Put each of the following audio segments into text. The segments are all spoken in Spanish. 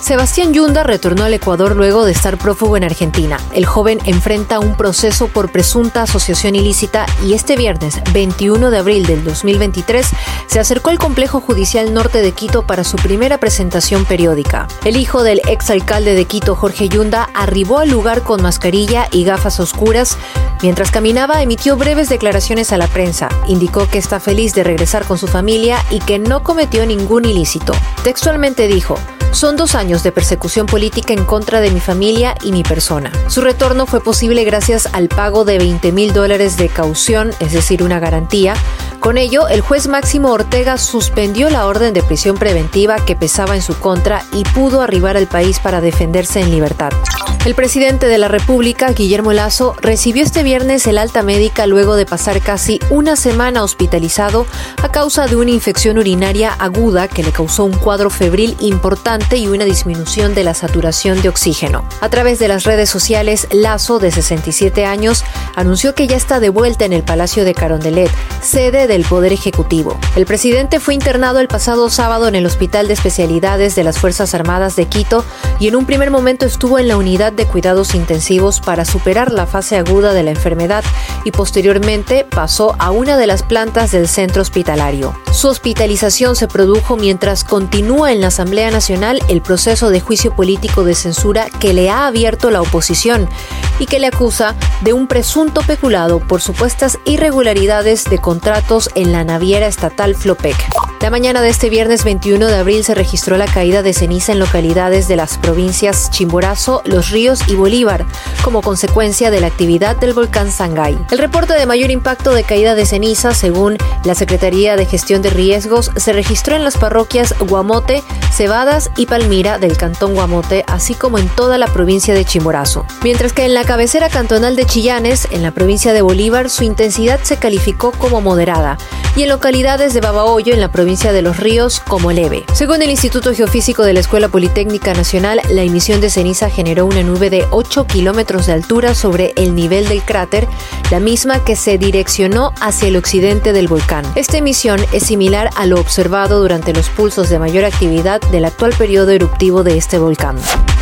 Sebastián Yunda retornó al Ecuador luego de estar prófugo en Argentina. El joven enfrenta un proceso por presunta asociación ilícita y este viernes, 21 de abril del 2023, se acercó al complejo judicial norte de Quito para su primera presentación periódica. El hijo del exalcalde de Quito, Jorge Yunda, arribó al lugar con mascarilla y gafas oscuras. Mientras caminaba, emitió breves declaraciones a la prensa. Indicó que está feliz de regresar con su familia y que no cometió ningún ilícito. Textualmente dijo, son dos años de persecución política en contra de mi familia y mi persona. Su retorno fue posible gracias al pago de 20 mil dólares de caución, es decir, una garantía. Con ello, el juez Máximo Ortega suspendió la orden de prisión preventiva que pesaba en su contra y pudo arribar al país para defenderse en libertad. El presidente de la República, Guillermo Lazo, recibió este viernes el alta médica luego de pasar casi una semana hospitalizado a causa de una infección urinaria aguda que le causó un cuadro febril importante y una disminución de la saturación de oxígeno. A través de las redes sociales, Lazo, de 67 años, anunció que ya está de vuelta en el Palacio de Carondelet, sede del Poder Ejecutivo. El presidente fue internado el pasado sábado en el Hospital de Especialidades de las Fuerzas Armadas de Quito y en un primer momento estuvo en la unidad de cuidados intensivos para superar la fase aguda de la enfermedad y posteriormente pasó a una de las plantas del centro hospitalario. Su hospitalización se produjo mientras continúa en la Asamblea Nacional el proceso de juicio político de censura que le ha abierto la oposición y que le acusa de un presunto peculado por supuestas irregularidades de contratos en la naviera estatal Flopec. La mañana de este viernes 21 de abril se registró la caída de ceniza en localidades de las provincias Chimborazo, Los Ríos y Bolívar, como consecuencia de la actividad del volcán Sangay. El reporte de mayor impacto de caída de ceniza, según la Secretaría de Gestión de Riesgos, se registró en las parroquias Guamote, Cebadas y Palmira del Cantón Guamote, así como en toda la provincia de Chimborazo. Mientras que en la cabecera cantonal de Chillanes, en la provincia de Bolívar, su intensidad se calificó como moderada, y en localidades de Babahoyo, en la provincia de Los Ríos como leve. Según el Instituto Geofísico de la Escuela Politécnica Nacional, la emisión de ceniza generó una nube de 8 kilómetros de altura sobre el nivel del cráter, la misma que se direccionó hacia el occidente del volcán. Esta emisión es similar a lo observado durante los pulsos de mayor actividad del actual periodo eruptivo de este volcán.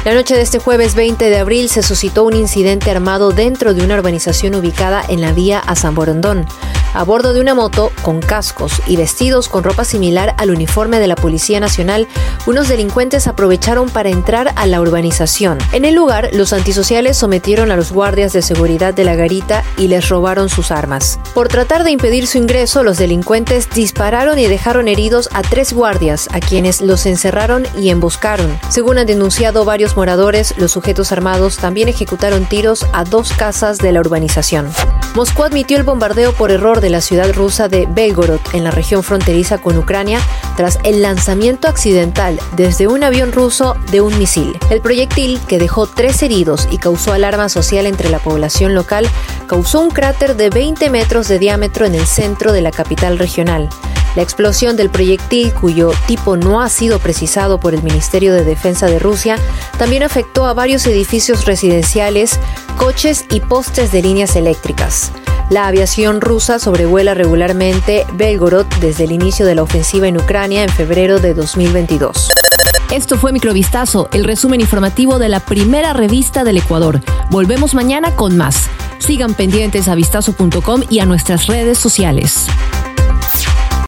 La noche de este jueves 20 de abril se suscitó un incidente armado dentro de una urbanización ubicada en la vía a San Borondón. A bordo de una moto, con cascos y vestidos con ropa similar al uniforme de la Policía Nacional, unos delincuentes aprovecharon para entrar a la urbanización. En el lugar, los antisociales sometieron a los guardias de seguridad de la garita y les robaron sus armas. Por tratar de impedir su ingreso, los delincuentes dispararon y dejaron heridos a tres guardias, a quienes los encerraron y emboscaron. Según han denunciado varios moradores, los sujetos armados también ejecutaron tiros a dos casas de la urbanización. Moscú admitió el bombardeo por error de la ciudad rusa de Belgorod, en la región fronteriza con Ucrania, tras el lanzamiento accidental desde un avión ruso de un misil. El proyectil, que dejó tres heridos y causó alarma social entre la población local, causó un cráter de 20 metros de diámetro en el centro de la capital regional. La explosión del proyectil, cuyo tipo no ha sido precisado por el Ministerio de Defensa de Rusia, también afectó a varios edificios residenciales, coches y postes de líneas eléctricas. La aviación rusa sobrevuela regularmente Belgorod desde el inicio de la ofensiva en Ucrania en febrero de 2022. Esto fue Microvistazo, el resumen informativo de la primera revista del Ecuador. Volvemos mañana con más. Sigan pendientes a vistazo.com y a nuestras redes sociales.